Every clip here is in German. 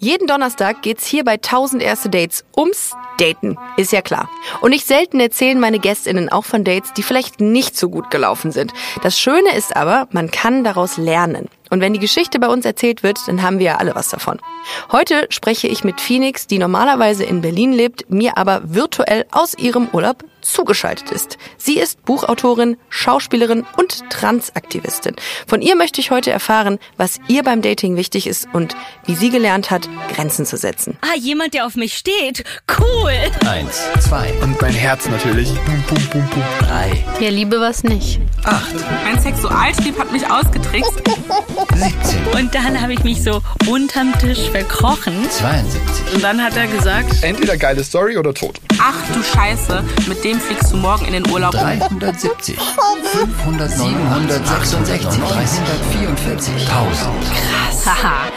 Jeden Donnerstag geht's hier bei 1000 erste Dates ums Daten, ist ja klar. Und nicht selten erzählen meine Gästinnen auch von Dates, die vielleicht nicht so gut gelaufen sind. Das Schöne ist aber, man kann daraus lernen. Und wenn die Geschichte bei uns erzählt wird, dann haben wir ja alle was davon. Heute spreche ich mit Phoenix, die normalerweise in Berlin lebt, mir aber virtuell aus ihrem Urlaub zugeschaltet ist. Sie ist Buchautorin, Schauspielerin und Transaktivistin. Von ihr möchte ich heute erfahren, was ihr beim Dating wichtig ist und wie sie gelernt hat, Grenzen zu setzen. Ah, jemand, der auf mich steht. Cool. Eins, zwei, Und mein Herz natürlich. Pum, pum, pum, pum. drei, Ja, Liebe was nicht. acht, Mein Sexualtrieb hat mich ausgetrickst. 17, Und dann habe ich mich so unterm Tisch verkrochen. 72, Und dann hat er gesagt, Entweder geile Story oder tot. ach du Scheiße, mit dem fliegst du morgen in den Urlaub. 370, 500, 766, 344, 1000. Haha,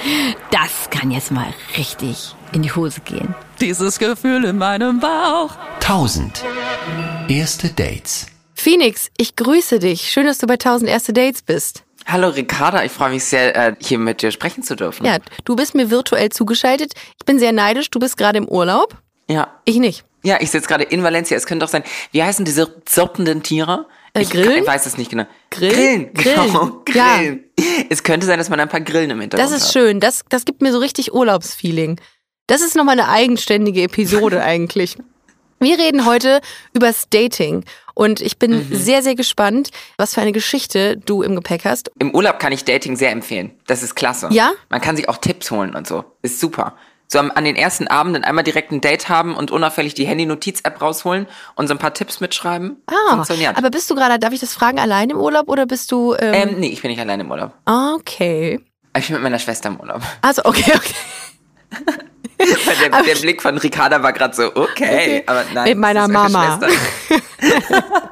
das kann jetzt mal richtig in die Hose gehen. Dieses Gefühl in meinem Bauch. 1000. Erste Dates. Phoenix, ich grüße dich. Schön, dass du bei 1000 erste Dates bist. Hallo Ricarda, ich freue mich sehr, äh, hier mit dir sprechen zu dürfen. Ja, du bist mir virtuell zugeschaltet. Ich bin sehr neidisch. Du bist gerade im Urlaub. Ja, Ich nicht. ja ich sitze gerade in Valencia. Es könnte doch sein, wie heißen diese zirpenden Tiere? Äh, ich, Grillen? Ich weiß es nicht genau. Grillen? Grillen, genau. Grillen. Ja. Grillen. Es könnte sein, dass man ein paar Grillen im Hintergrund Das ist hat. schön. Das, das gibt mir so richtig Urlaubsfeeling. Das ist nochmal eine eigenständige Episode eigentlich. Wir reden heute übers Dating. Und ich bin Mhm. sehr, sehr gespannt, was für eine Geschichte du im Gepäck hast. Im Urlaub kann ich Dating sehr empfehlen. Das ist klasse. Ja? Man kann sich auch Tipps holen und so. Ist super. So am, an den ersten Abenden einmal direkt ein Date haben und unauffällig die Handy-Notiz-App rausholen und so ein paar Tipps mitschreiben. Ah, Funktioniert. aber bist du gerade, darf ich das fragen, allein im Urlaub oder bist du... Ähm, ähm, nee, ich bin nicht alleine im Urlaub. okay. Ich bin mit meiner Schwester im Urlaub. Also, okay, okay. Der, der Blick von Ricarda war gerade so, okay, Okay. aber nein. Mit meiner Mama. Schwester.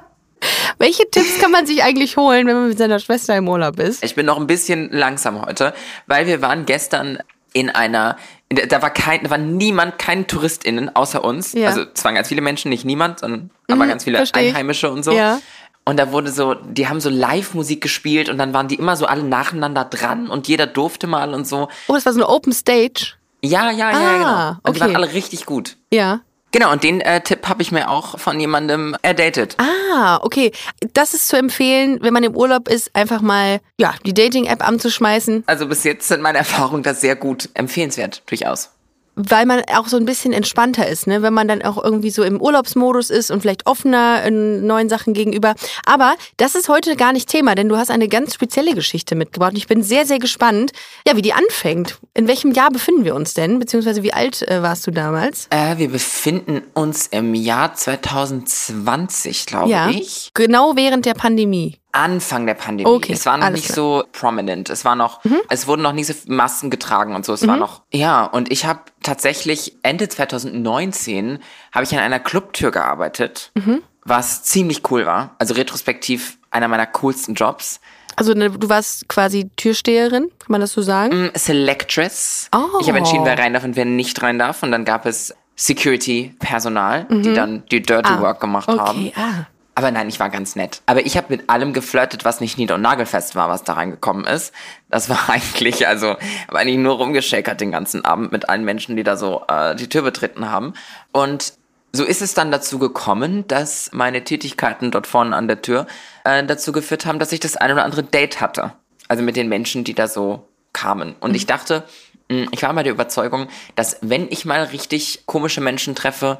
Welche Tipps kann man sich eigentlich holen, wenn man mit seiner Schwester im Urlaub ist? Ich bin noch ein bisschen langsam heute, weil wir waren gestern in einer, da war kein, da war niemand, keine TouristInnen außer uns. Ja. Also es waren ganz viele Menschen, nicht niemand, sondern aber ganz viele versteh ich. Einheimische und so. Ja. Und da wurde so, die haben so Live-Musik gespielt und dann waren die immer so alle nacheinander dran und jeder durfte mal und so. Oh, das war so eine Open Stage. Ja, ja, ja, Ah, genau. Und die waren okay. alle richtig gut. Ja. Genau, und den äh, Tipp habe ich mir auch von jemandem erdatet. Ah, okay. Das ist zu empfehlen, wenn man im Urlaub ist, einfach mal ja, die Dating-App anzuschmeißen, Also bis jetzt sind meine Erfahrungen das sehr gut empfehlenswert, durchaus. Weil man auch so ein bisschen entspannter ist, ne? Wenn man dann auch irgendwie so im Urlaubsmodus ist und vielleicht offener in neuen Sachen gegenüber. Aber das ist heute gar nicht Thema, denn du hast eine ganz spezielle Geschichte mitgebracht. Und ich bin sehr, sehr gespannt, ja, wie die anfängt. In welchem Jahr befinden wir uns denn? Beziehungsweise wie alt äh, warst du damals? Äh, wir befinden uns im Jahr 2020, glaube ja. ich. Genau während der Pandemie. Anfang der Pandemie. Okay, es war noch nicht klar. Mhm. so prominent. Es war noch, es wurden noch nicht so Masken getragen und so. Es war noch, ja. Und ich habe tatsächlich Ende 2019 habe ich an einer Clubtür gearbeitet, Mhm. was ziemlich cool war. Also retrospektiv einer meiner coolsten Jobs. Also ne, du warst quasi Türsteherin, kann man das so sagen? Mm, Selectress. Oh. Ich habe entschieden, wer rein darf und wer nicht rein darf. Und dann gab es Security-Personal, die dann die Dirty Work gemacht haben. Mhm. Okay, ah. Aber nein, ich war ganz nett. Aber ich habe mit allem geflirtet, was nicht nied- und nagelfest war, was da reingekommen ist. Das war eigentlich, also, habe eigentlich nur rumgeschäkert den ganzen Abend mit allen Menschen, die da so äh, die Tür betreten haben. Und so ist es dann dazu gekommen, dass meine Tätigkeiten dort vorne an der Tür äh, dazu geführt haben, dass ich das ein oder andere Date hatte. Also mit den Menschen, die da so kamen. Und ich dachte, mh, ich war mal der Überzeugung, dass wenn ich mal richtig komische Menschen treffe,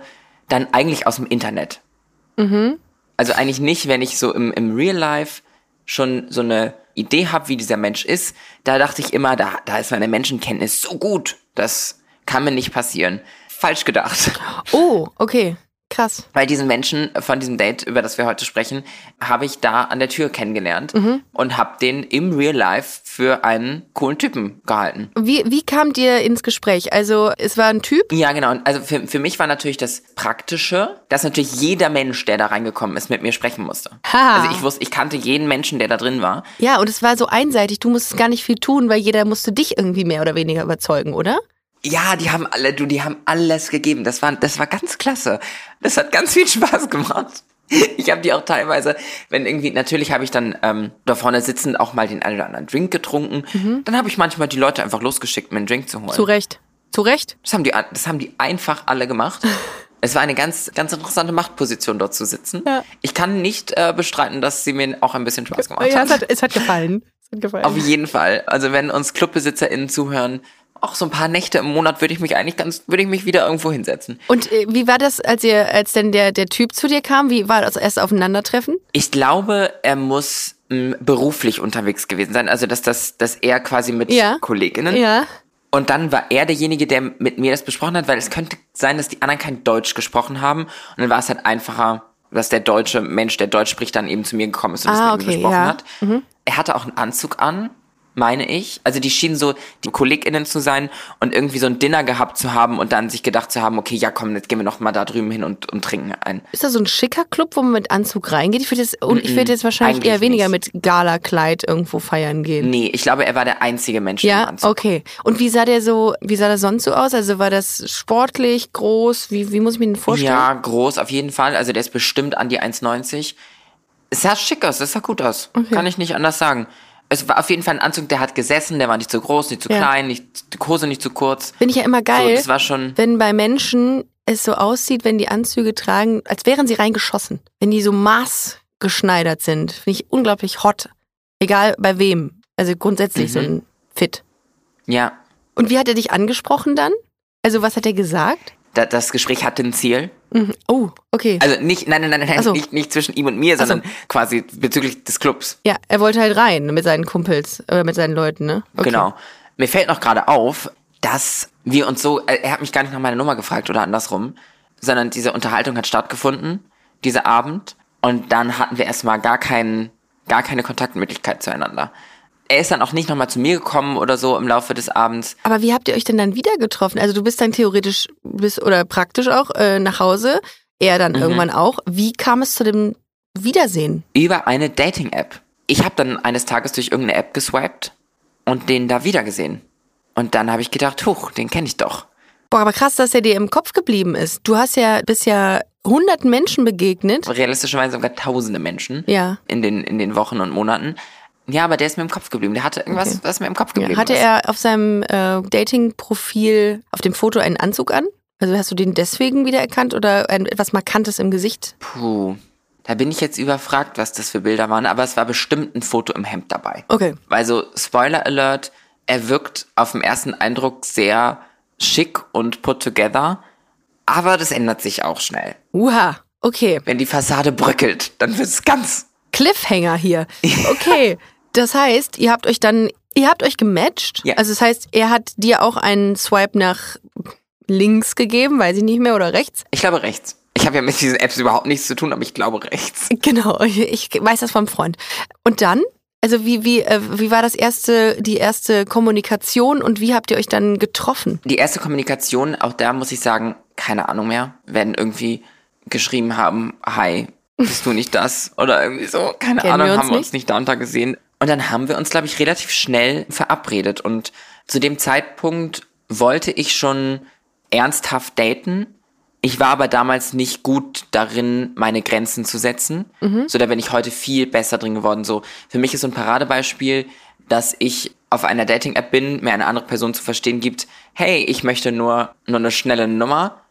dann eigentlich aus dem Internet. Also eigentlich nicht, wenn ich so im, im Real Life schon so eine Idee habe, wie dieser Mensch ist. Da dachte ich immer, da, da ist meine Menschenkenntnis so gut. Das kann mir nicht passieren. Falsch gedacht. Oh, okay. Krass. Weil diesen Menschen von diesem Date, über das wir heute sprechen, habe ich da an der Tür kennengelernt und habe den im Real Life für einen coolen Typen gehalten. Wie, wie kamt ihr ins Gespräch? Also, es war ein Typ? Ja, genau. Also für, für mich war natürlich das Praktische, dass natürlich jeder Mensch, der da reingekommen ist, mit mir sprechen musste. Ha. Also ich wusste, ich kannte jeden Menschen, der da drin war. Ja, und es war so einseitig. Du musstest gar nicht viel tun, weil jeder musste dich irgendwie mehr oder weniger überzeugen, oder? Ja, die haben alle, du, die haben alles gegeben. Das war, das war ganz klasse. Das hat ganz viel Spaß gemacht. Ich habe die auch teilweise, wenn irgendwie, natürlich habe ich dann ähm, da vorne sitzend auch mal den einen oder anderen Drink getrunken. Dann habe ich manchmal die Leute einfach losgeschickt, mir einen Drink zu holen. Zu Recht. Zu Recht? Das haben die, das haben die einfach alle gemacht. Es war eine ganz, ganz interessante Machtposition, dort zu sitzen. Ja. Ich kann nicht äh, bestreiten, dass sie mir auch ein bisschen Spaß gemacht Ja, es hat. hat, es hat gefallen. Es hat gefallen. Auf jeden Fall. Also wenn uns ClubbesitzerInnen zuhören, auch so ein paar Nächte im Monat würde ich mich eigentlich ganz, würde ich mich wieder irgendwo hinsetzen. Und äh, wie war das, als ihr, als denn der, der Typ zu dir kam? Wie war das erste Aufeinandertreffen? Ich glaube, er muss mh, beruflich unterwegs gewesen sein. Also dass das, dass er quasi mit Ja. KollegInnen Ja. Und dann war er derjenige, der mit mir das besprochen hat, weil es könnte sein, dass die anderen kein Deutsch gesprochen haben. Und dann war es halt einfacher, dass der deutsche Mensch, der Deutsch spricht, dann eben zu mir gekommen ist und Ah, das mit mir okay, besprochen ja. hat. Er hatte auch einen Anzug an, meine ich. Also die schienen so die KollegInnen zu sein und irgendwie so ein Dinner gehabt zu haben und dann sich gedacht zu haben, okay, ja komm, jetzt gehen wir noch mal da drüben hin und, und trinken ein. Ist das so ein schicker Club, wo man mit Anzug reingeht? Ich würde jetzt, und ich würde jetzt wahrscheinlich eher weniger nicht. mit Gala-Kleid irgendwo feiern gehen. Nee, ich glaube, er war der einzige Mensch im Ja, Anzug. okay. Und wie sah der so, wie sah das sonst so aus? Also war das sportlich, groß? Wie, wie muss ich mir den vorstellen? Ja, groß auf jeden Fall. Also der ist bestimmt an die 1,90. Es sah schick aus, es sah gut aus. Kann ich nicht anders sagen. Es war auf jeden Fall ein Anzug, der hat gesessen, der war nicht zu groß, nicht zu Ja. klein, nicht, die Hose nicht zu kurz. Finde ich ja immer geil, So, das war schon. wenn bei Menschen es so aussieht, wenn die Anzüge tragen, als wären sie reingeschossen. Wenn die so maßgeschneidert sind, finde ich unglaublich hot. Egal bei wem. Also grundsätzlich Mhm. so ein Fit. Ja, Und wie hat er dich angesprochen dann? Also was hat er gesagt? da, das Gespräch hatte ein Ziel. Mhm. Oh, okay. Also nicht, nein, nein, nein, nein so. nicht, nicht zwischen ihm und mir, Ach so. sondern quasi bezüglich des Clubs. ja, er wollte halt rein mit seinen Kumpels oder mit seinen Leuten, ne? Okay. Genau. Mir fällt noch gerade auf, dass wir uns so, äh, er hat mich gar nicht nach meiner Nummer gefragt oder andersrum, sondern diese Unterhaltung hat stattgefunden, dieser Abend, und dann hatten wir erstmal gar keinen, gar keine Kontaktmöglichkeit zueinander. Er ist dann auch nicht nochmal zu mir gekommen oder so im Laufe des Abends. Aber wie habt ihr euch denn dann wieder getroffen? Also du bist dann theoretisch bis oder praktisch auch äh, nach Hause, er dann Mhm. irgendwann auch. Wie kam es zu dem Wiedersehen? Über eine Dating-App. Ich habe dann eines Tages durch irgendeine App geswiped und den da wiedergesehen. Und dann habe ich gedacht, huch, den kenne ich doch. Boah, aber krass, dass er dir im Kopf geblieben ist. Du hast ja bisher hunderten Menschen begegnet. Realistischerweise sogar tausende Menschen Ja. in den, in den Wochen und Monaten. Ja, aber der ist mir im Kopf geblieben. Der hatte irgendwas, Okay. was mir im Kopf Ja, geblieben hatte ist. er auf seinem äh, Dating-Profil auf dem Foto einen Anzug an? Also hast du den deswegen wiedererkannt oder ein, etwas Markantes im Gesicht? Puh, da bin ich jetzt überfragt, was das für Bilder waren, aber es war bestimmt ein Foto im Hemd dabei. Okay. Also, Spoiler Alert, er wirkt auf den ersten Eindruck sehr schick und put together, aber das ändert sich auch schnell. Uha, okay. Wenn die Fassade bröckelt, dann wird es ganz. Cliffhanger hier. Okay. Das heißt, ihr habt euch dann, ihr habt euch gematcht. Ja. Also das heißt, er hat dir auch einen Swipe nach links gegeben, weiß ich nicht mehr, oder rechts. Ich glaube rechts. Ich habe ja mit diesen Apps überhaupt nichts zu tun, aber ich glaube rechts. Genau, ich, weiß das vom Freund. Und dann? Also wie, wie, äh, wie war das erste, die erste Kommunikation und wie habt ihr euch dann getroffen? Die erste Kommunikation, auch da muss ich sagen, keine Ahnung mehr, werden irgendwie geschrieben haben, hi, bist du nicht das? Oder irgendwie so, keine Kennen Ahnung, wir haben wir uns nicht? nicht darunter gesehen. Und dann haben wir uns, glaube ich, relativ schnell verabredet. Und zu dem Zeitpunkt wollte ich schon ernsthaft daten. Ich war aber damals nicht gut darin, meine Grenzen zu setzen. So, da bin ich heute viel besser drin geworden. So, für mich ist so ein Paradebeispiel, dass ich auf einer Dating-App bin, mir eine andere Person zu verstehen gibt, hey, ich möchte nur, nur eine schnelle Nummer.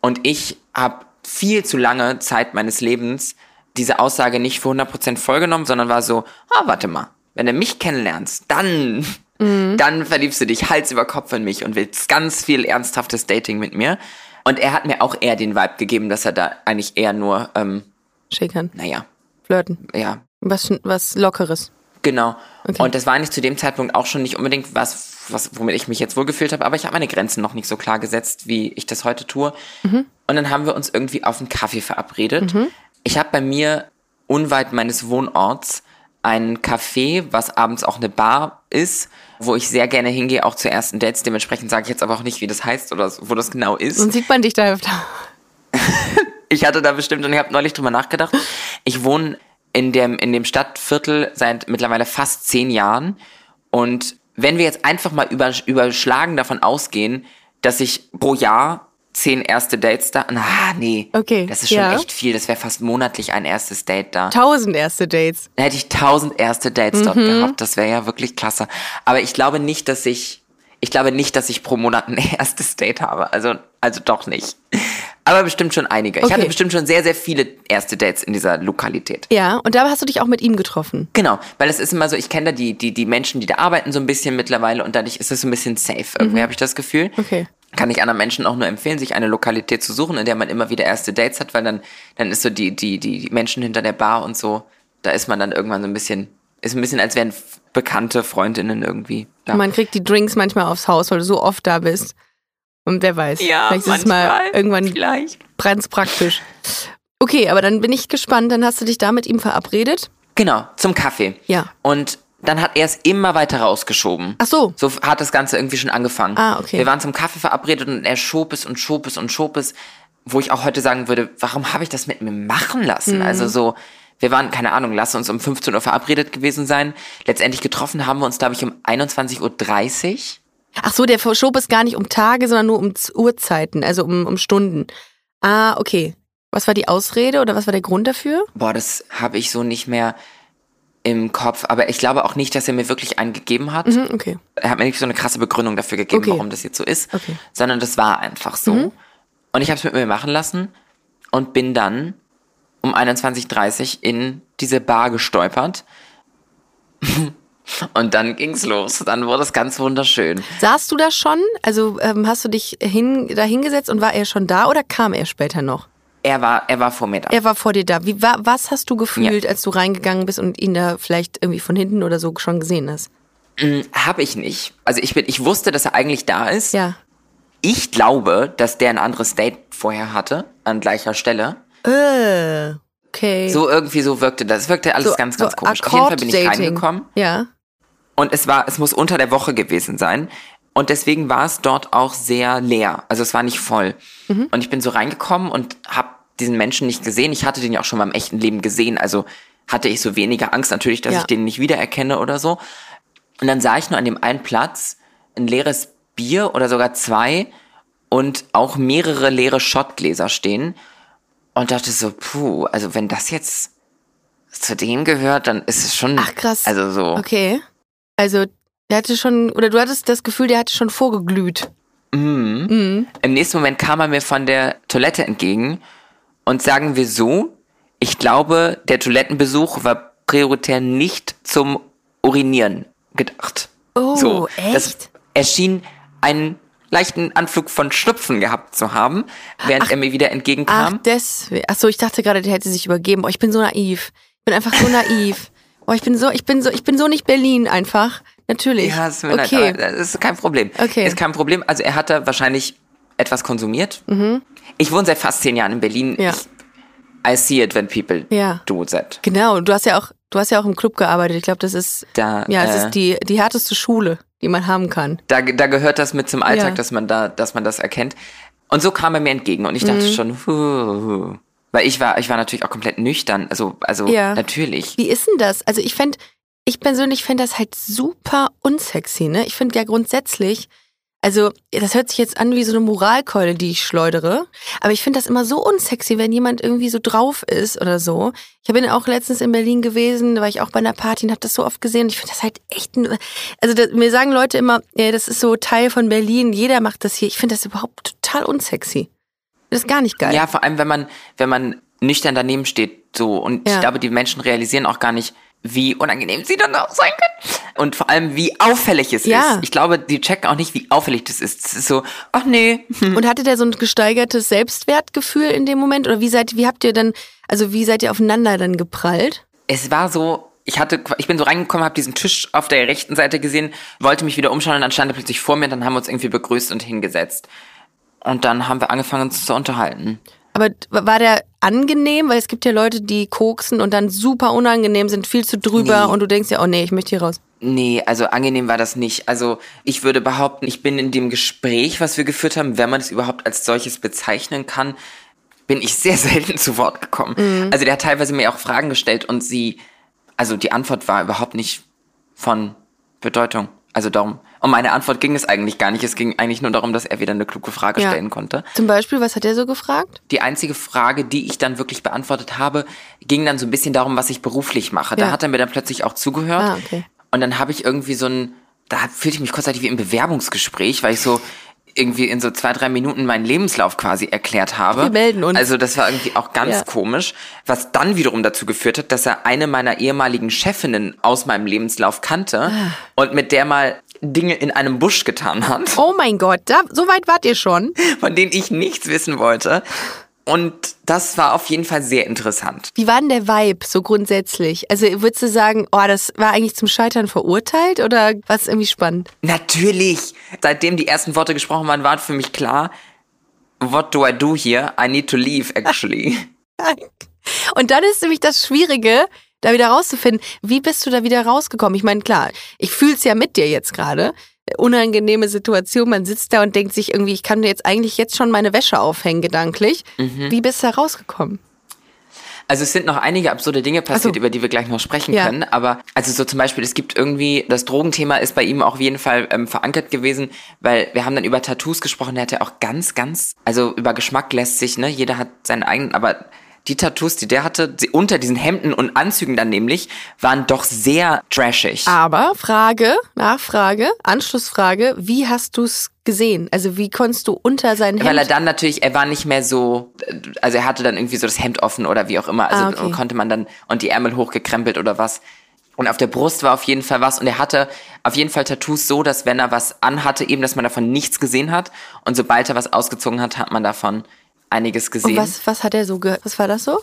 Und ich habe viel zu lange Zeit meines Lebens diese Aussage nicht für 100% vollgenommen, sondern war so, ah, warte mal, wenn du mich kennenlernst, dann, dann verliebst du dich Hals über Kopf in mich und willst ganz viel ernsthaftes Dating mit mir. Und er hat mir auch eher den Vibe gegeben, dass er da eigentlich eher nur, ähm, Schickern, naja, flirten. ja, Was, was Lockeres. Genau. Okay. Und das war eigentlich zu dem Zeitpunkt auch schon nicht unbedingt was, was womit ich mich jetzt wohlgefühlt habe, aber ich habe meine Grenzen noch nicht so klar gesetzt, wie ich das heute tue. Und dann haben wir uns irgendwie auf einen Kaffee verabredet. Ich habe bei mir unweit meines Wohnorts ein Café, was abends auch eine Bar ist, wo ich sehr gerne hingehe, auch zu ersten Dates. Dementsprechend sage ich jetzt aber auch nicht, wie das heißt oder wo das genau ist. Sonst sieht man dich da öfter. Ich hatte da bestimmt und ich habe neulich drüber nachgedacht. Ich wohne in dem, in dem Stadtviertel seit mittlerweile fast zehn Jahren. Und wenn wir jetzt einfach mal über, überschlagen davon ausgehen, dass ich pro Jahr zehn erste Dates da. Na, nee. Okay, Das ist schon ja. echt viel. Das wäre fast monatlich ein erstes Date da. Tausend erste Dates. Dann hätte ich tausend erste Dates dort Mhm. gehabt. Das wäre ja wirklich klasse. Aber ich glaube nicht, dass ich. ich glaube nicht, dass ich pro Monat ein erstes Date habe. Also, also doch nicht. Aber bestimmt schon einige. Ich Okay. hatte bestimmt schon sehr, sehr viele erste Dates in dieser Lokalität. Ja, und da hast du dich auch mit ihm getroffen. Genau, weil es ist immer so, ich kenne da die, die, die Menschen, die da arbeiten, so ein bisschen mittlerweile und dadurch ist es so ein bisschen safe. Irgendwie habe ich das Gefühl. Mhm. Okay. Kann ich anderen Menschen auch nur empfehlen, sich eine Lokalität zu suchen, in der man immer wieder erste Dates hat, weil dann, dann ist so die, die, die, Menschen hinter der Bar und so, da ist man dann irgendwann so ein bisschen, ist ein bisschen, als wären bekannte Freundinnen irgendwie da. Man kriegt die Drinks manchmal aufs Haus, weil du so oft da bist. Und wer weiß, vielleicht ist es mal irgendwann vielleicht. ganz praktisch. Okay, aber dann bin ich gespannt. Dann hast du dich da mit ihm verabredet. Genau, zum Kaffee. Ja. Und dann hat er es immer weiter rausgeschoben. Ach so. So hat das Ganze irgendwie schon angefangen. Ah, okay. Wir waren zum Kaffee verabredet und er schob es und schob es und schob es, wo ich auch heute sagen würde, warum habe ich das mit mir machen lassen? Mhm. Also so, wir waren, keine Ahnung, lass uns um 15 Uhr verabredet gewesen sein. Letztendlich getroffen haben wir uns, glaube ich, um 21.30 Uhr. Ach so, der verschob es gar nicht um Tage, sondern nur um Uhrzeiten, also um, um Stunden. Ah, okay. Was war die Ausrede oder was war der Grund dafür? Boah, das habe ich so nicht mehr im Kopf. Aber ich glaube auch nicht, dass er mir wirklich einen gegeben hat. Mhm, okay. er hat mir nicht so eine krasse Begründung dafür gegeben, Okay. warum das jetzt so ist, Okay. Mhm. sondern das war einfach so. Und ich habe es mit mir machen lassen und bin dann um 21.30 Uhr in diese Bar gestolpert. und dann ging's los. Dann wurde es ganz wunderschön. Saßt du da schon? Also ähm, hast du dich hin, da hingesetzt und war er schon da oder kam er später noch? Er war, er war vor mir da. Er war vor dir da. Wie, wa, was hast du gefühlt, als du reingegangen bist und ihn da vielleicht irgendwie von hinten oder so schon gesehen hast? Habe ich nicht. Also ich bin, ich wusste, dass er eigentlich da ist. Ja. Ich glaube, dass der ein anderes Date vorher hatte, an gleicher Stelle. Äh, okay. So irgendwie so wirkte das. Es wirkte alles So- ganz, so ganz komisch. Auf jeden Fall bin ich reingekommen. Ja. Und es war, es muss unter der Woche gewesen sein. Und deswegen war es dort auch sehr leer. Also es war nicht voll. Mhm. Und ich bin so reingekommen und habe diesen Menschen nicht gesehen. Ich hatte den ja auch schon mal im echten Leben gesehen. Also hatte ich so weniger Angst natürlich, dass Ja. ich den nicht wiedererkenne oder so. Und dann sah ich nur an dem einen Platz ein leeres Bier oder sogar zwei und auch mehrere leere Schottgläser stehen. Und dachte so, puh, also wenn das jetzt zu dem gehört, dann ist es schon. Ach krass. Also so. Okay. Also, der hatte schon, oder du hattest das Gefühl, der hatte schon vorgeglüht. Im nächsten Moment kam er mir von der Toilette entgegen und sagen wir so, ich glaube, der Toilettenbesuch war prioritär nicht zum Urinieren gedacht. Oh, so, Das, echt? er schien einen leichten Anflug von Schnupfen gehabt zu haben, während er mir wieder Ach, entgegenkam. deswegen. Ach so, ich dachte gerade, der hätte sich übergeben. Boah, ich bin so naiv. Ich bin einfach so naiv. Boah, ich bin so, ich bin so, ich bin so nicht Berlin einfach. Natürlich. ja, es tut mir okay. leid, das ist kein Problem. Okay. Ist kein Problem. Also er hatte wahrscheinlich etwas konsumiert. Ich wohne seit fast zehn Jahren in Berlin. Mhm. Ja. Ich, I see it when people Ja. do that. Genau, du hast ja auch, du hast ja auch im Club gearbeitet. Ich glaube, das ist, Da, ja, es äh, ist die, die härteste Schule, die man haben kann. da, da gehört das mit zum Alltag, Ja. dass man da, dass man das erkennt. Und so kam er mir entgegen und ich Mhm. dachte schon, huh, weil ich war, ich war natürlich auch komplett nüchtern. Also, also Ja. natürlich. Wie ist denn das? Also ich fänd, ich persönlich fände das halt super unsexy, ne? Ich finde ja grundsätzlich, also das hört sich jetzt an wie so eine Moralkeule, die ich schleudere, aber ich finde das immer so unsexy, wenn jemand irgendwie so drauf ist oder so. Ich bin auch letztens in Berlin gewesen, da war ich auch bei einer Party und habe das so oft gesehen. und Ich finde das halt echt, ein, also da, mir sagen Leute immer, ja, das ist so Teil von Berlin, jeder macht das hier. Ich finde das überhaupt total unsexy. Das ist gar nicht geil. Ja, vor allem, wenn man, wenn man nüchtern daneben steht, so. Und Ja. ich glaube, die Menschen realisieren auch gar nicht, wie unangenehm sie dann auch sein können. Und vor allem, wie auffällig es Ja. ist. Ich glaube, die checken auch nicht, wie auffällig das ist. Es ist so, ach nee, Und hatte der so ein gesteigertes Selbstwertgefühl in dem Moment? Oder wie seid, wie habt ihr dann, also wie seid ihr aufeinander dann geprallt? es war so, ich hatte, ich bin so reingekommen, habe diesen Tisch auf der rechten Seite gesehen, wollte mich wieder umschauen und dann stand er plötzlich vor mir, dann haben wir uns irgendwie begrüßt und hingesetzt. Und dann haben wir angefangen, uns zu unterhalten. Aber war der angenehm? Weil es gibt ja Leute, die koksen und dann super unangenehm sind, viel zu drüber Nee. und du denkst ja, oh nee, ich möchte hier raus. Nee, also angenehm war das nicht. Also ich würde behaupten, ich bin in dem Gespräch, was wir geführt haben, wenn man es überhaupt als solches bezeichnen kann, bin ich sehr selten zu Wort gekommen. Also der hat teilweise mir auch Fragen gestellt und sie, also die Antwort war überhaupt nicht von Bedeutung. Also darum, um meine Antwort ging es eigentlich gar nicht. Es ging eigentlich nur darum, dass er wieder eine kluge Frage Ja. stellen konnte. Zum Beispiel, was hat er so gefragt? Die einzige Frage, die ich dann wirklich beantwortet habe, ging dann so ein bisschen darum, was ich beruflich mache. Da Ja. hat er mir dann plötzlich auch zugehört. Ah, okay. Und dann habe ich irgendwie so ein, da fühlte ich mich kurzzeitig wie im Bewerbungsgespräch, weil ich so irgendwie in so zwei, drei Minuten meinen Lebenslauf quasi erklärt habe. Wir melden uns. Also das war irgendwie auch ganz Ja. komisch, was dann wiederum dazu geführt hat, dass er eine meiner ehemaligen Chefinnen aus meinem Lebenslauf kannte Ah. und mit der mal Dinge in einem Busch getan hat, Oh mein Gott, da, so weit wart ihr schon. von denen ich nichts wissen wollte. Und das war auf jeden Fall sehr interessant. Wie war denn der Vibe so grundsätzlich? Also würdest du sagen, oh, das war eigentlich zum Scheitern verurteilt oder war es irgendwie spannend? Natürlich, seitdem die ersten Worte gesprochen waren, war für mich klar, what do I do here? I need to leave, actually. Und dann ist nämlich das Schwierige, da wieder rauszufinden, wie bist du da wieder rausgekommen? Ich meine, klar, ich fühl's ja mit dir jetzt gerade. Unangenehme Situation, man sitzt da und denkt sich irgendwie, ich kann jetzt eigentlich jetzt schon meine Wäsche aufhängen, gedanklich. Wie bist du da rausgekommen? Also es sind noch einige absurde Dinge passiert, so. über die wir gleich noch sprechen Ja. können. Aber also so zum Beispiel, es gibt irgendwie, das Drogenthema ist bei ihm auch auf jeden Fall ähm, verankert gewesen, weil wir haben dann über Tattoos gesprochen, der hatte auch ganz, ganz, also über Geschmack lässt sich, ne, jeder hat seinen eigenen, aber die Tattoos, die der hatte, die unter diesen Hemden und Anzügen dann nämlich, waren doch sehr trashig. Aber Frage, Nachfrage, Anschlussfrage, wie hast du's gesehen? Also wie konntest du unter seinen Weil er dann natürlich, er war nicht mehr so, also er hatte dann irgendwie so das Hemd offen oder wie auch immer, also Ah, okay. konnte man dann, und die Ärmel hochgekrempelt oder was. Und auf der Brust war auf jeden Fall was und er hatte auf jeden Fall Tattoos so, dass wenn er was anhatte, eben, dass man davon nichts gesehen hat und sobald er was ausgezogen hat, hat man davon einiges gesehen. Und was, was hat er so ge Was war das so?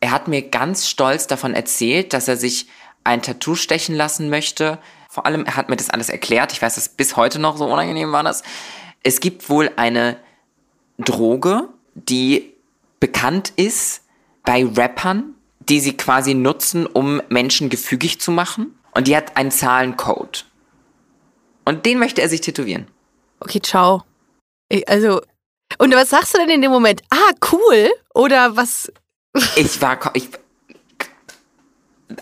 Er hat mir ganz stolz davon erzählt, dass er sich ein Tattoo stechen lassen möchte. Vor allem, er hat mir das alles erklärt. Ich weiß, das bis heute noch so unangenehm war das. Es gibt wohl eine Droge, die bekannt ist bei Rappern, die sie quasi nutzen, um Menschen gefügig zu machen. Und die hat einen Zahlencode. Und den möchte er sich tätowieren. Okay, ciao. Ich, also, und was sagst du denn in dem Moment? Ah, cool. Oder was? Ich war, ich,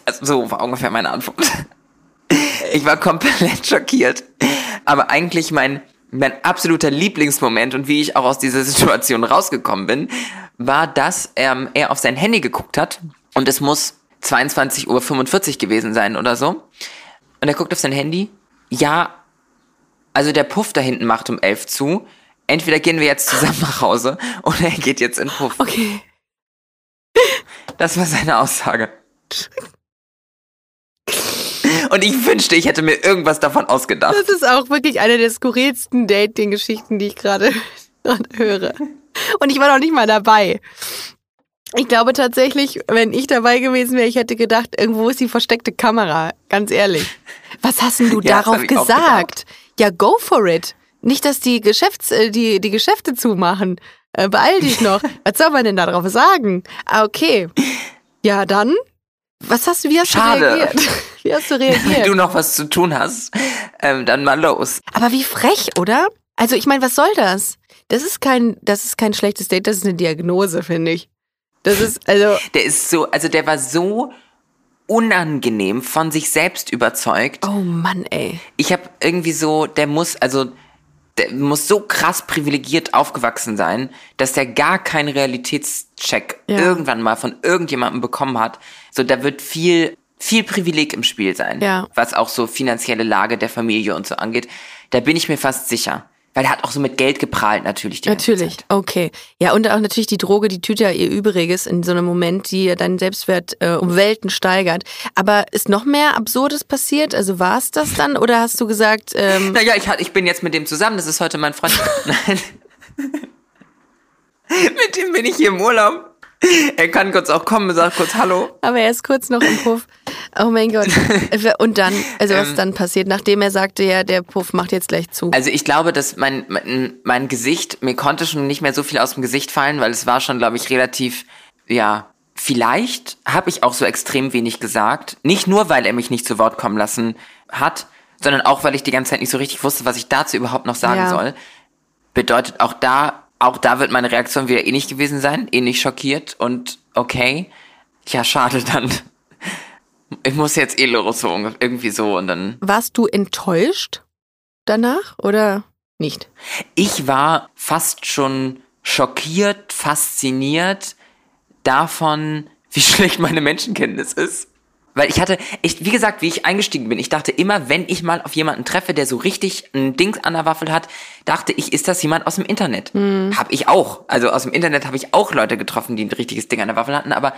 also so war ungefähr meine Antwort. Ich war komplett schockiert. Aber eigentlich mein, mein absoluter Lieblingsmoment und wie ich auch aus dieser Situation rausgekommen bin, war, dass ähm, er auf sein Handy geguckt hat und es muss 22.45 Uhr gewesen sein oder so. Und er guckt auf sein Handy. Ja, also der Puff da hinten macht um 11 zu. Entweder gehen wir jetzt zusammen nach Hause oder er geht jetzt in Puff. Okay. Das war seine Aussage. Und ich wünschte, ich hätte mir irgendwas davon ausgedacht. Das ist auch wirklich eine der skurrilsten Dating-Geschichten, die ich gerade höre. Und ich war noch nicht mal dabei. Ich glaube tatsächlich, wenn ich dabei gewesen wäre, ich hätte gedacht, irgendwo ist die versteckte Kamera. Ganz ehrlich. Was hast denn du Ja, darauf gesagt? Ja, go for it. Nicht, dass die, Geschäfts-, äh, die, die Geschäfte zumachen. Äh, beeil dich noch. Was soll man denn darauf sagen? Ah, okay. Ja, dann. Was hast du, wie hast Schade. du reagiert? Wie hast du Wenn reagiert? du noch was zu tun hast, ähm, dann mal los. Aber wie frech, oder? Also ich meine, was soll das? Das ist kein, das ist kein schlechtes Date, das ist eine Diagnose, finde ich. Das ist, also, Der ist so, also der war so unangenehm von sich selbst überzeugt. oh Mann, ey. Ich habe irgendwie so, der muss, also der muss so krass privilegiert aufgewachsen sein, dass der gar keinen Realitätscheck Ja. irgendwann mal von irgendjemandem bekommen hat. So, da wird viel, viel Privileg im Spiel sein, Ja. was auch so finanzielle Lage der Familie und so angeht. Da bin ich mir fast sicher. Weil er hat auch so mit Geld geprahlt natürlich. Die ganze Natürlich, okay. Ja, und auch natürlich die Droge, die tut ja ihr Übriges in so einem Moment, die ja deinen Selbstwert äh, um Welten steigert. Aber ist noch mehr Absurdes passiert? Also war es das dann? Oder hast du gesagt, ähm, Naja, ich, ich bin jetzt mit dem zusammen, das ist heute mein Freund. Nein. mit dem bin ich hier im Urlaub. Er kann kurz auch kommen, sagt kurz Hallo. aber er ist kurz noch im Puff. Oh mein Gott. Und dann, also was Ähm. dann passiert, nachdem er sagte, ja, der Puff macht jetzt gleich zu. Also ich glaube, dass mein, mein, mein Gesicht, mir konnte schon nicht mehr so viel aus dem Gesicht fallen, weil es war schon, glaube ich, relativ, ja, vielleicht habe ich auch so extrem wenig gesagt. Nicht nur, weil er mich nicht zu Wort kommen lassen hat, sondern auch, weil ich die ganze Zeit nicht so richtig wusste, was ich dazu überhaupt noch sagen Ja. soll. Bedeutet auch da, auch da wird meine Reaktion wieder ähnlich gewesen sein, ähnlich schockiert und okay. Ja, schade dann. Ich muss jetzt eh los, so irgendwie so und dann. Warst du enttäuscht danach oder nicht? Ich war fast schon schockiert, fasziniert davon, wie schlecht meine Menschenkenntnis ist. Weil ich hatte, ich, wie gesagt, wie ich eingestiegen bin, ich dachte immer, wenn ich mal auf jemanden treffe, der so richtig ein Dings an der Waffel hat, dachte ich, ist das jemand aus dem Internet? Mhm. Hab ich auch. Also aus dem Internet habe ich auch Leute getroffen, die ein richtiges Ding an der Waffel hatten, aber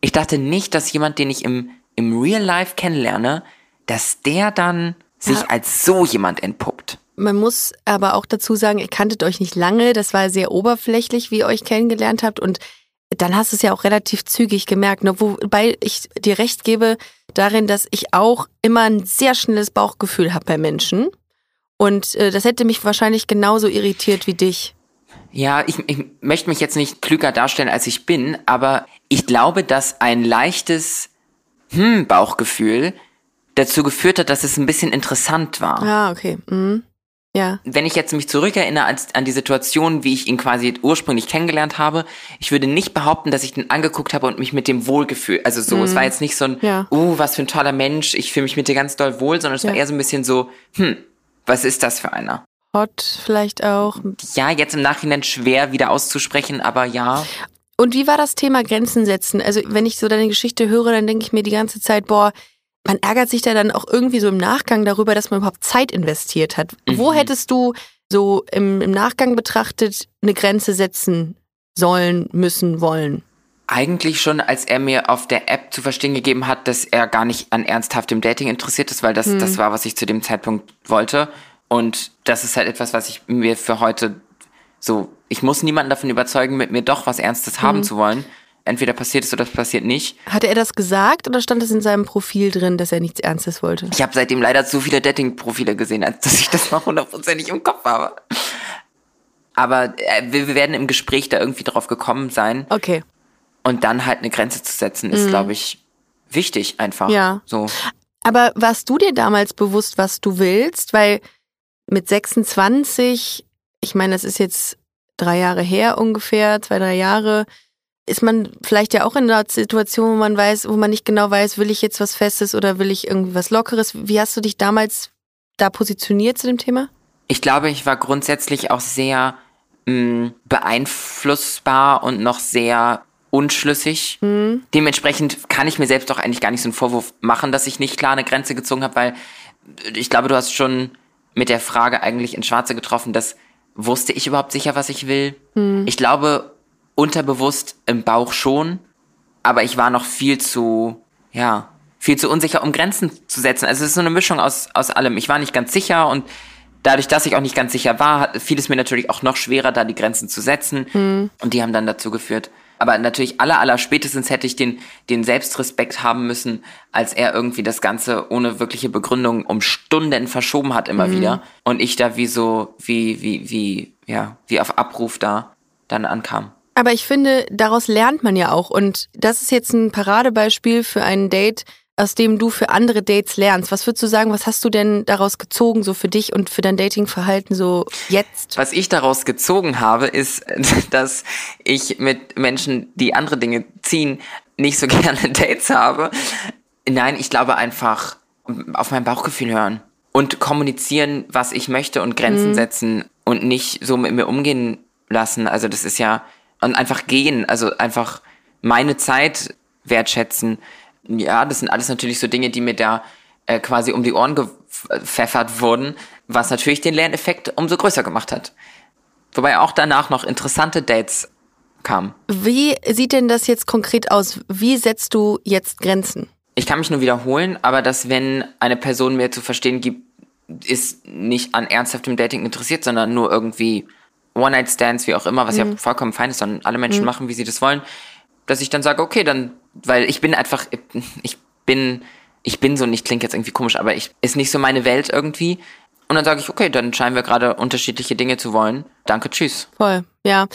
ich dachte nicht, dass jemand, den ich im, im Real Life kennenlerne, dass der dann sich ja. als so jemand entpuppt. Man muss aber auch dazu sagen, ihr kanntet euch nicht lange, das war sehr oberflächlich, wie ihr euch kennengelernt habt und dann hast du es ja auch relativ zügig gemerkt, ne? wobei ich dir recht gebe darin, dass ich auch immer ein sehr schnelles Bauchgefühl habe bei Menschen und äh, das hätte mich wahrscheinlich genauso irritiert wie dich. Ja, ich, ich möchte mich jetzt nicht klüger darstellen, als ich bin, aber ich glaube, dass ein leichtes hm, Bauchgefühl dazu geführt hat, dass es ein bisschen interessant war. Ah, okay. Mhm. Ja. Wenn ich jetzt mich zurückerinnere an, an die Situation, wie ich ihn quasi ursprünglich kennengelernt habe, ich würde nicht behaupten, dass ich den angeguckt habe und mich mit dem wohlgefühlt. Also so, mhm. es war jetzt nicht so ein, ja. uh, was für ein toller Mensch, ich fühle mich mit dir ganz doll wohl, sondern es ja. war eher so ein bisschen so, hm, was ist das für einer? Hot vielleicht auch. Ja, jetzt im Nachhinein schwer wieder auszusprechen, aber ja. Und wie war das Thema Grenzen setzen? Also wenn ich so deine Geschichte höre, dann denke ich mir die ganze Zeit, boah, man ärgert sich da dann auch irgendwie so im Nachgang darüber, dass man überhaupt Zeit investiert hat. Mhm. Wo hättest du so im, im Nachgang betrachtet eine Grenze setzen sollen, müssen, wollen? Eigentlich schon, als er mir auf der App zu verstehen gegeben hat, dass er gar nicht an ernsthaftem Dating interessiert ist, weil das, mhm. das war, was ich zu dem Zeitpunkt wollte. Und das ist halt etwas, was ich mir für heute so, ich muss niemanden davon überzeugen, mit mir doch was Ernstes haben mhm. zu wollen entweder passiert es oder es passiert nicht. Hatte er das gesagt oder stand es in seinem Profil drin, dass er nichts Ernstes wollte? Ich habe seitdem leider zu viele Dating-Profile gesehen, als dass ich das noch hundertprozentig im Kopf habe. Aber äh, wir, wir, werden im Gespräch da irgendwie drauf gekommen sein. Okay. Und dann halt eine Grenze zu setzen, ist, mhm. glaube ich, wichtig einfach. Ja. So. Aber warst du dir damals bewusst, was du willst? Weil mit 26, ich meine, das ist jetzt drei Jahre her ungefähr, zwei, drei Jahre, ist man vielleicht ja auch in einer Situation, wo man weiß, wo man nicht genau weiß, will ich jetzt was Festes oder will ich irgendwie was Lockeres? Wie hast du dich damals da positioniert zu dem Thema? Ich glaube, ich war grundsätzlich auch sehr mh, mm, beeinflussbar und noch sehr unschlüssig. Mhm. Dementsprechend kann ich mir selbst doch eigentlich gar nicht so einen Vorwurf machen, dass ich nicht klar eine Grenze gezogen habe, weil ich glaube, du hast schon mit der Frage eigentlich ins Schwarze getroffen, dass wusste ich überhaupt sicher, was ich will? Mhm. Ich glaube, unterbewusst im Bauch schon, aber ich war noch viel zu, ja, viel zu unsicher, um Grenzen zu setzen. Also es ist so eine Mischung aus, aus allem. Ich war nicht ganz sicher und dadurch, dass ich auch nicht ganz sicher war, fiel es mir natürlich auch noch schwerer, da die Grenzen zu setzen. Mhm. Und die haben dann dazu geführt. Aber natürlich aller, aller spätestens hätte ich den, den Selbstrespekt haben müssen, als er irgendwie das Ganze ohne wirkliche Begründung um Stunden verschoben hat immer mhm. wieder. Und ich da wie so, wie, wie, wie, ja, wie auf Abruf da dann ankam. Aber ich finde, daraus lernt man ja auch. Und das ist jetzt ein Paradebeispiel für ein Date, aus dem du für andere Dates lernst. Was würdest du sagen, was hast du denn daraus gezogen, so für dich und für dein Datingverhalten so jetzt? Was ich daraus gezogen habe, ist, dass ich mit Menschen, die andere Dinge ziehen, nicht so gerne Dates habe. Nein, ich glaube einfach auf mein Bauchgefühl hören und kommunizieren, was ich möchte und Grenzen mhm. setzen und nicht so mit mir umgehen lassen. Also das ist ja, und einfach gehen, also einfach meine Zeit wertschätzen. Ja, das sind alles natürlich so Dinge, die mir da äh, quasi um die Ohren gepfeffert wurden, was natürlich den Lerneffekt umso größer gemacht hat. Wobei auch danach noch interessante Dates kamen. Wie sieht denn das jetzt konkret aus? Wie setzt du jetzt Grenzen? Ich kann mich nur wiederholen, aber dass wenn eine Person mir zu verstehen gibt, ist nicht an ernsthaftem Dating interessiert, sondern nur irgendwie One-Night-Stands, wie auch immer, was mhm. ja vollkommen fein ist, sondern alle Menschen mhm. machen, wie sie das wollen, dass ich dann sage, okay, dann, weil ich bin einfach, ich bin, ich bin so nicht, klingt jetzt irgendwie komisch, aber ich, ist nicht so meine Welt irgendwie. Und dann sage ich, okay, dann scheinen wir gerade unterschiedliche Dinge zu wollen. Danke, tschüss. Voll, ja.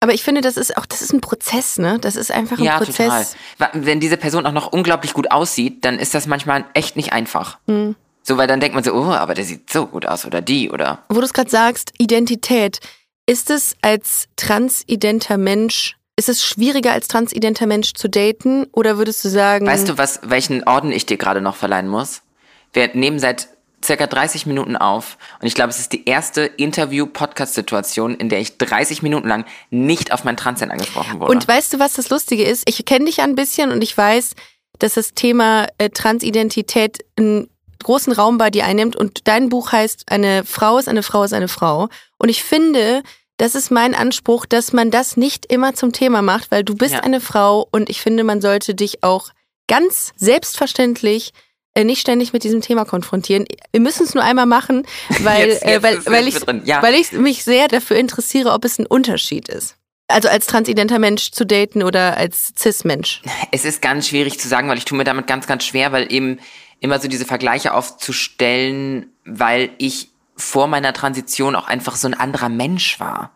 Aber ich finde, das ist auch, das ist ein Prozess, ne? Das ist einfach ein ja, Prozess. Total. Wenn diese Person auch noch unglaublich gut aussieht, dann ist das manchmal echt nicht einfach. Mhm. So, weil dann denkt man so, oh, aber der sieht so gut aus oder die oder. Wo du es gerade sagst, Identität. Ist es als transidenter Mensch, ist es schwieriger als transidenter Mensch zu daten oder würdest du sagen? Weißt du, was, welchen Orden ich dir gerade noch verleihen muss? Wir nehmen seit circa 30 Minuten auf und ich glaube, es ist die erste Interview-Podcast-Situation, in der ich 30 Minuten lang nicht auf mein Transsein angesprochen wurde. Und weißt du, was das Lustige ist? Ich kenne dich ein bisschen und ich weiß, dass das Thema äh, Transidentität einen großen Raum bei dir einnimmt und dein Buch heißt, eine Frau ist eine Frau ist eine Frau. Und ich finde, das ist mein Anspruch, dass man das nicht immer zum Thema macht, weil du bist Ja. eine Frau und ich finde, man sollte dich auch ganz selbstverständlich äh, nicht ständig mit diesem Thema konfrontieren. Wir müssen es nur einmal machen, weil, Jetzt- äh, jetzt weil, weil, ich, ja. weil ich mich sehr dafür interessiere, ob es ein Unterschied ist. Also als transidenter Mensch zu daten oder als Cis-Mensch. Es ist ganz schwierig zu sagen, weil ich tue mir damit ganz, ganz schwer, weil eben immer so diese Vergleiche aufzustellen, weil ich vor meiner Transition auch einfach so ein anderer Mensch war.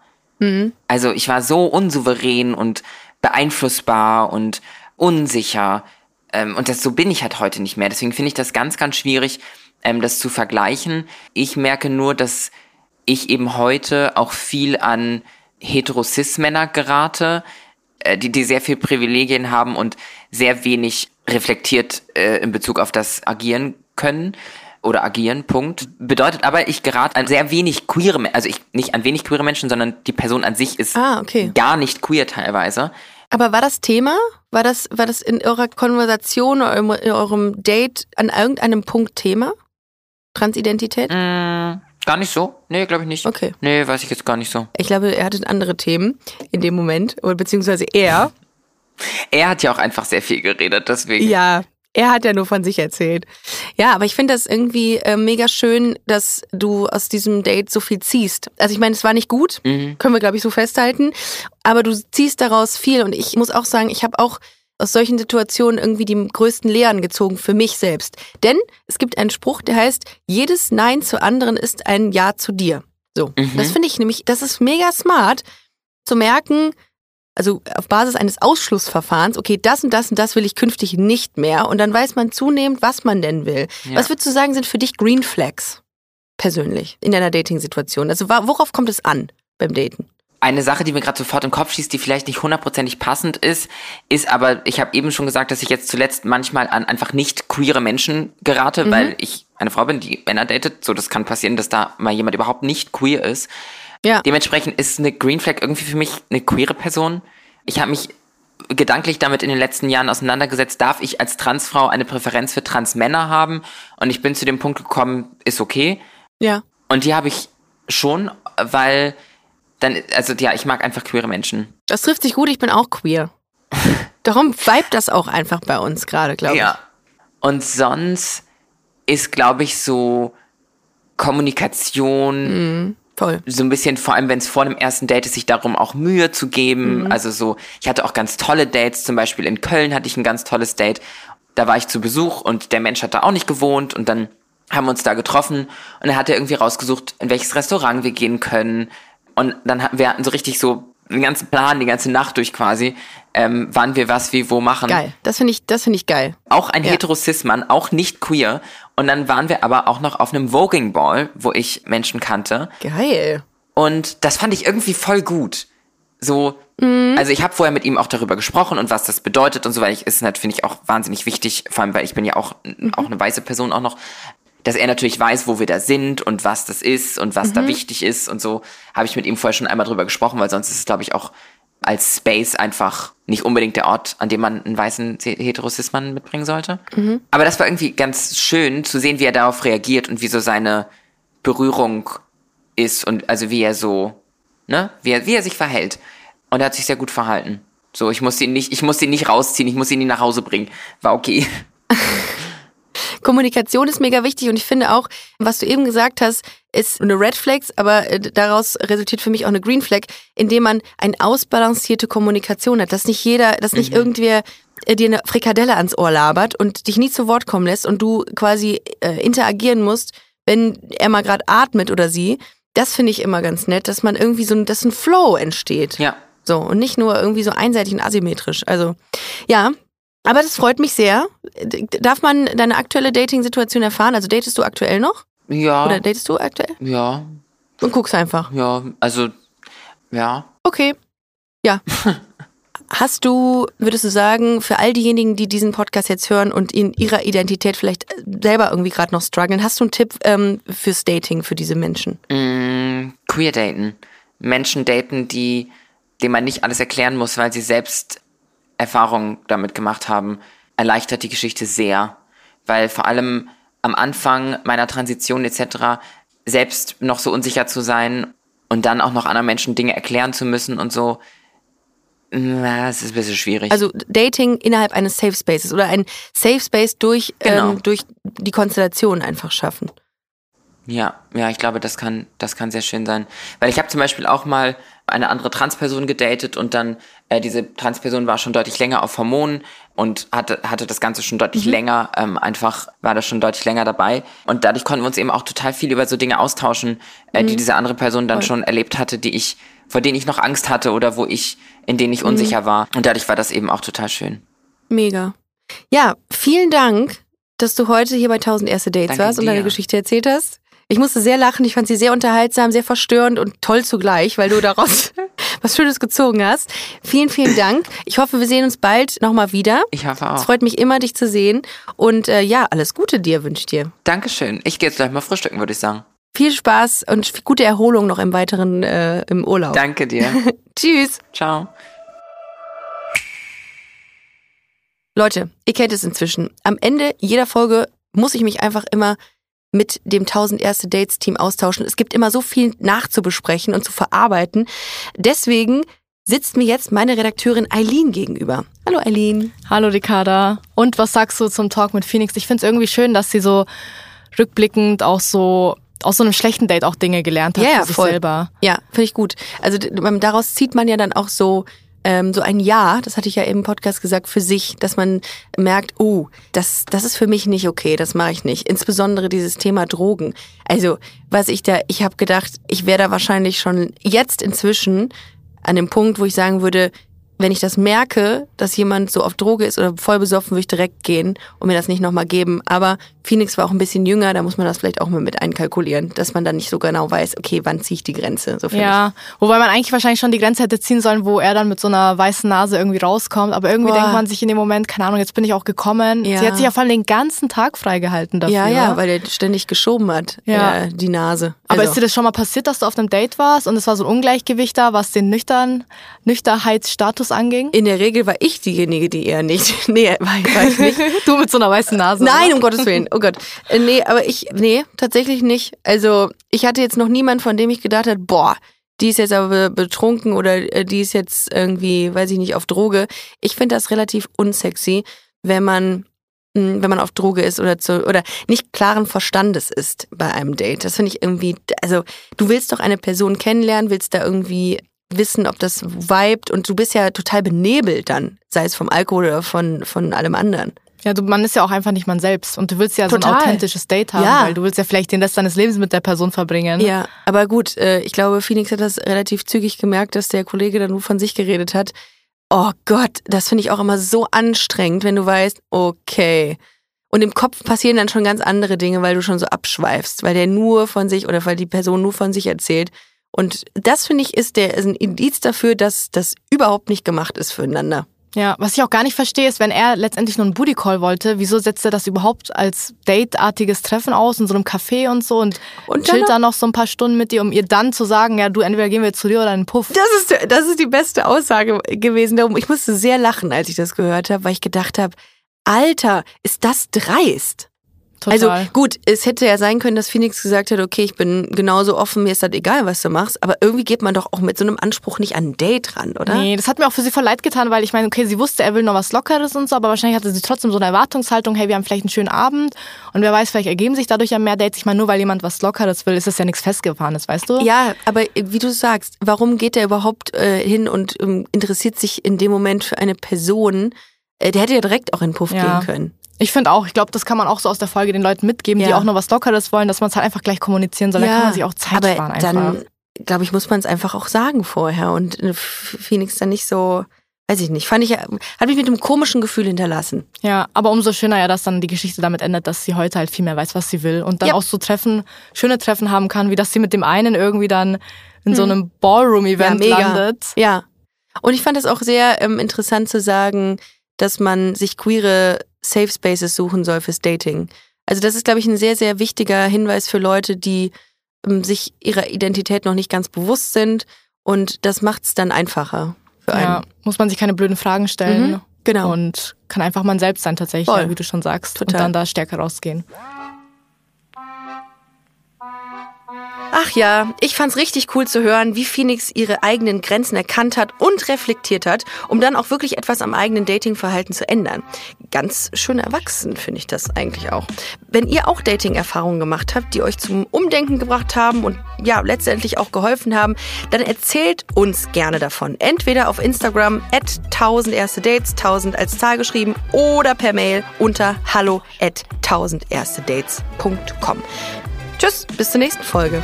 Also ich war so unsouverän und beeinflussbar und unsicher. Ähm, und das so bin ich halt heute nicht mehr. Deswegen finde ich das ganz, ganz schwierig, ähm, das zu vergleichen. Ich merke nur, dass ich eben heute auch viel an hetero-cis-Männer gerate, die, die sehr viel Privilegien haben und sehr wenig reflektiert äh, in Bezug auf das agieren können oder agieren, Punkt. Bedeutet aber, ich gerate an sehr wenig queere, Me- also ich nicht an wenig queere Menschen, sondern die Person an sich ist Ah, okay. gar nicht queer teilweise. Aber war das Thema? War das, war das in eurer Konversation oder in eurem Date an irgendeinem Punkt Thema? Transidentität? Mm, gar nicht so? Nee, glaube ich nicht. Okay. Nee, weiß ich jetzt gar nicht so. Ich glaube, er hatte andere Themen in dem Moment, oder beziehungsweise er. Er hat ja auch einfach sehr viel geredet, deswegen. Ja, er hat ja nur von sich erzählt. Ja, aber ich finde das irgendwie äh, mega schön, dass du aus diesem Date so viel ziehst. Also ich meine, es war nicht gut, können wir glaube ich so festhalten, aber du ziehst daraus viel und ich muss auch sagen, ich habe auch aus solchen Situationen irgendwie die größten Lehren gezogen für mich selbst. Denn es gibt einen Spruch, der heißt, jedes Nein zu anderen ist ein Ja zu dir. So, das finde ich nämlich, das ist mega smart zu merken, also auf Basis eines Ausschlussverfahrens, okay, das und das und das will ich künftig nicht mehr. Und dann weiß man zunehmend, was man denn will. Ja. Was würdest du sagen, sind für dich Green Flags persönlich in deiner Dating-Situation? Also worauf kommt es an beim Daten? Eine Sache, die mir gerade sofort im Kopf schießt, die vielleicht nicht hundertprozentig passend ist, ist aber, ich habe eben schon gesagt, dass ich jetzt zuletzt manchmal an einfach nicht queere Menschen gerate, weil ich eine Frau bin, die Männer datet. So, das kann passieren, dass da mal jemand überhaupt nicht queer ist. Ja. Dementsprechend ist eine Green Flag irgendwie für mich eine queere Person. Ich habe mich gedanklich damit in den letzten Jahren auseinandergesetzt, darf ich als Transfrau eine Präferenz für Transmänner haben? Und ich bin zu dem Punkt gekommen, ist okay. Ja. Und die habe ich schon, weil dann, also ja, ich mag einfach queere Menschen. Das trifft sich gut, ich bin auch queer. Darum vibet das auch einfach bei uns gerade, glaube ich. Ja. Und sonst ist, glaube ich, so Kommunikation, Voll. so ein bisschen, vor allem wenn es vor dem ersten Date ist, sich darum auch Mühe zu geben. Also so, ich hatte auch ganz tolle Dates, zum Beispiel in Köln hatte ich ein ganz tolles Date. Da war ich zu Besuch und der Mensch hat da auch nicht gewohnt und dann haben wir uns da getroffen und er hat er irgendwie rausgesucht, in welches Restaurant wir gehen können. Und dann hatten wir hatten so richtig so den ganzen Plan, die ganze Nacht durch quasi, ähm, wann wir was wie wo machen. Geil. Das finde ich, das finde ich geil. Auch ein Ja. Hetero-Cis-Mann, auch nicht queer. Und dann waren wir aber auch noch auf einem Voging Ball, wo ich Menschen kannte. Geil. Und das fand ich irgendwie voll gut. So, also ich habe vorher mit ihm auch darüber gesprochen und was das bedeutet und so, weil ich ist halt, finde ich auch wahnsinnig wichtig, vor allem weil ich bin ja auch, auch eine weiße Person auch noch, dass er natürlich weiß, wo wir da sind und was das ist und was da wichtig ist und so, habe ich mit ihm vorher schon einmal drüber gesprochen, weil sonst ist es, glaube ich, auch als Space einfach nicht unbedingt der Ort, an dem man einen weißen Heterosis-Mann mitbringen sollte. Aber das war irgendwie ganz schön zu sehen, wie er darauf reagiert und wie so seine Berührung ist und also wie er so, ne, wie er, wie er sich verhält. Und er hat sich sehr gut verhalten. So, ich musste ihn nicht, ich musste ihn nicht rausziehen, ich musste ihn nicht nach Hause bringen. War okay. Kommunikation ist mega wichtig und ich finde auch, was du eben gesagt hast, ist eine Red Flags, aber äh, daraus resultiert für mich auch eine Green Flag, indem man eine ausbalancierte Kommunikation hat, dass nicht jeder, dass nicht irgendwer äh, dir eine Frikadelle ans Ohr labert und dich nie zu Wort kommen lässt und du quasi äh, interagieren musst, wenn er mal gerade atmet oder sie. Das finde ich immer ganz nett, dass man irgendwie so, ein- dass ein Flow entsteht. Ja. So, und nicht nur irgendwie so einseitig und asymmetrisch. Also, ja. Aber das freut mich sehr. Darf man deine aktuelle Dating-Situation erfahren? Also datest du aktuell noch? Ja. Oder datest du aktuell? ja, Und guckst einfach. ja, also, ja. Okay. Ja. Hast du, würdest du sagen, für all diejenigen, die diesen Podcast jetzt hören und in ihrer Identität vielleicht äh, selber irgendwie gerade noch strugglen, hast du einen Tipp ähm, fürs Dating für diese Menschen? Mm, queer daten. Menschen daten, die, denen man nicht alles erklären muss, weil sie selbst Erfahrungen damit gemacht haben. erleichtert die Geschichte sehr, weil vor allem am Anfang meiner Transition etc. selbst noch so unsicher zu sein und dann auch noch anderen Menschen Dinge erklären zu müssen und so, na, es ist ein bisschen schwierig. Also Dating innerhalb eines Safe Spaces oder ein Safe Space durch, Genau. ähm, durch die Konstellation einfach schaffen. Ja, ja, ich glaube, das kann, das kann sehr schön sein. Weil ich habe zum Beispiel auch mal eine andere Transperson gedatet und dann äh, diese Transperson war schon deutlich länger auf Hormonen und hatte, hatte das Ganze schon deutlich länger, ähm, einfach war das schon deutlich länger dabei. Und dadurch konnten wir uns eben auch total viel über so Dinge austauschen, äh, die diese andere Person dann schon erlebt hatte, die ich, vor denen ich noch Angst hatte oder wo ich, in denen ich unsicher war. Und dadurch war das eben auch total schön. Mega. Ja, vielen Dank, dass du heute hier bei 1000 erste Dates Danke warst und deine dir. Geschichte erzählt hast. Ich musste sehr lachen, ich fand sie sehr unterhaltsam, sehr verstörend und toll zugleich, weil du daraus was Schönes gezogen hast. Vielen, vielen Dank. Ich hoffe, wir sehen uns bald nochmal wieder. Ich hoffe Es auch. freut mich immer, dich zu sehen. Und äh, ja, alles Gute dir wünsche ich dir. Dankeschön. Ich gehe jetzt gleich mal frühstücken, würde ich sagen. Viel Spaß und gute Erholung noch im weiteren äh, im Urlaub. Danke dir. Tschüss. Ciao. Leute, ihr kennt es inzwischen. Am Ende jeder Folge muss ich mich einfach immer mit dem 1000 erste Dates Team austauschen. Es gibt immer so viel nachzubesprechen und zu verarbeiten. Deswegen sitzt mir jetzt meine Redakteurin Eileen gegenüber. Hallo Eileen. Hallo Ricarda. Und was sagst du zum Talk mit Phoenix? Ich finde es irgendwie schön, dass sie so rückblickend auch so aus so einem schlechten Date auch Dinge gelernt hat Ja, für sich voll. selber. Ja, finde ich gut. Also daraus zieht man ja dann auch so ähm, so ein Ja, das hatte ich ja im Podcast gesagt, für sich, dass man merkt, oh, das, das ist für mich nicht okay, das mache ich nicht. Insbesondere dieses Thema Drogen. Also, was ich da, ich habe gedacht, ich wäre da wahrscheinlich schon jetzt inzwischen an dem Punkt, wo ich sagen würde, wenn ich das merke, dass jemand so auf Droge ist oder voll besoffen, würde ich direkt gehen und mir das nicht nochmal geben. Aber Phoenix war auch ein bisschen jünger, da muss man das vielleicht auch mal mit einkalkulieren, dass man dann nicht so genau weiß, okay, wann ziehe ich die Grenze. So Ja, wobei man eigentlich wahrscheinlich schon die Grenze hätte ziehen sollen, wo er dann mit so einer weißen Nase irgendwie rauskommt. Aber irgendwie Boah. denkt man sich in dem Moment, keine Ahnung, jetzt bin ich auch gekommen. Ja. Sie hat sich ja vor allem den ganzen Tag freigehalten ich. dafür. Ja, ja, weil der ständig geschoben hat, Ja. äh, die Nase. Aber Also, ist dir das schon mal passiert, dass du auf einem Date warst und es war so ein Ungleichgewicht da, was den nüchtern, Nüchternheitsstatus anging? in der Regel war ich diejenige, die eher nicht. Nee, war, ich- war ich nicht. du mit so einer weißen Nase. Nein, um Gottes Willen. Oh Gott. Äh, Nee, aber ich, nee, tatsächlich nicht. Also, ich hatte jetzt noch niemanden, von dem ich gedacht habe, boah, die ist jetzt aber betrunken oder äh, die ist jetzt irgendwie, weiß ich nicht, auf Droge. Ich finde das relativ unsexy, wenn man mh, wenn man auf Droge ist oder zu, oder nicht klaren Verstandes ist bei einem Date. Das finde ich irgendwie, also du willst doch eine Person kennenlernen, willst da irgendwie wissen, ob das vibet und du bist ja total benebelt dann, sei es vom Alkohol oder von, von allem anderen. Ja, du, man ist ja auch einfach nicht man selbst und du willst ja so Total. ein authentisches Date haben, Ja. weil du willst ja vielleicht den Rest deines Lebens mit der Person verbringen. Ja, aber gut, äh, ich glaube, Phoenix hat das relativ zügig gemerkt, dass der Kollege dann nur von sich geredet hat. Oh Gott, das finde ich auch immer so anstrengend, wenn du weißt, okay. Und im Kopf passieren dann schon ganz andere Dinge, weil du schon so abschweifst, weil der nur von sich oder weil die Person nur von sich erzählt. Und das finde ich ist der ist ein Indiz dafür, dass das überhaupt nicht gemacht ist füreinander. Ja, was ich auch gar nicht verstehe, ist, wenn er letztendlich nur einen Booty Call wollte, wieso setzt er das überhaupt als dateartiges Treffen aus in so einem Café und so und, Und chillt noch- dann noch so ein paar Stunden mit dir, um ihr dann zu sagen, ja, du entweder gehen wir zu dir oder in den Puff. Das ist, das ist die beste Aussage gewesen. Darum, ich musste sehr lachen, als ich das gehört habe, weil ich gedacht habe, Alter, ist das dreist. Total. Also gut, es hätte ja sein können, dass Phoenix gesagt hat, okay, ich bin genauso offen, mir ist das egal, was du machst, aber irgendwie geht man doch auch mit so einem Anspruch nicht an ein Date ran, oder? Nee, das hat mir auch für sie voll leid getan, weil ich meine, okay, sie wusste, er will noch was Lockeres und so, aber wahrscheinlich hatte sie trotzdem so eine Erwartungshaltung, hey, wir haben vielleicht einen schönen Abend und wer weiß, vielleicht ergeben sich dadurch ja mehr Dates. Ich meine, nur weil jemand was Lockeres will, ist das ja nichts Festgefahrenes, weißt du? Ja, aber wie du sagst, warum geht er überhaupt äh, hin und ähm, interessiert sich in dem Moment für eine Person? Äh, der hätte ja direkt auch in den Puff Ja. gehen können. Ich finde auch, ich glaube, das kann man auch so aus der Folge den Leuten mitgeben, die Ja. auch nur was Lockeres wollen, dass man es halt einfach gleich kommunizieren soll. Da kann man sich auch Zeit aber sparen einfach. dann, glaube ich, muss man es einfach auch sagen vorher und äh, Phoenix dann nicht so, weiß ich nicht, fand ich, hat mich mit einem komischen Gefühl hinterlassen. Ja, aber umso schöner ja, dass dann die Geschichte damit endet, dass sie heute halt viel mehr weiß, was sie will und dann Ja. auch so Treffen, schöne Treffen haben kann, wie dass sie mit dem einen irgendwie dann in so einem Ballroom-Event Hm. Ja, landet. Ja. Und ich fand es auch sehr ähm, interessant zu sagen, dass man sich queere Safe Spaces suchen soll fürs Dating. Also das ist, glaube ich, ein sehr, sehr wichtiger Hinweis für Leute, die ähm, sich ihrer Identität noch nicht ganz bewusst sind. Und das macht es dann einfacher für einen. Ja, muss man sich keine blöden Fragen stellen. Mhm. Genau. Und kann einfach man selbst sein tatsächlich, Voll. wie du schon sagst. Total. Und dann da stärker rausgehen. Ach ja, ich fand's richtig cool zu hören, wie Phoenix ihre eigenen Grenzen erkannt hat und reflektiert hat, um dann auch wirklich etwas am eigenen Datingverhalten zu ändern. Ganz schön erwachsen finde ich das eigentlich auch. Wenn ihr auch Dating-Erfahrungen gemacht habt, die euch zum Umdenken gebracht haben und ja, letztendlich auch geholfen haben, dann erzählt uns gerne davon. Entweder auf Instagram at 1000 erste Dates, 1000 als Zahl geschrieben, oder per Mail unter hallo at 1000 erste Dates.com. Tschüss, bis zur nächsten Folge.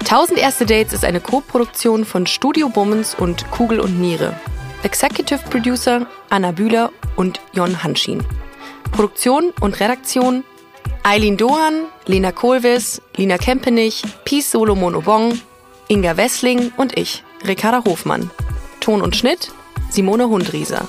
1000 erste Dates ist eine Co-Produktion von Studio Bummens und Kugel und Niere. Executive Producer Anna Bühler und Jon Hanschin. Produktion und Redaktion Eileen Dohan, Lena Kohlwiss, Lina Kempenich, Peace Solomon Obong, Inga Wessling und ich, Ricarda Hofmann. Ton und Schnitt Simone Hundrieser.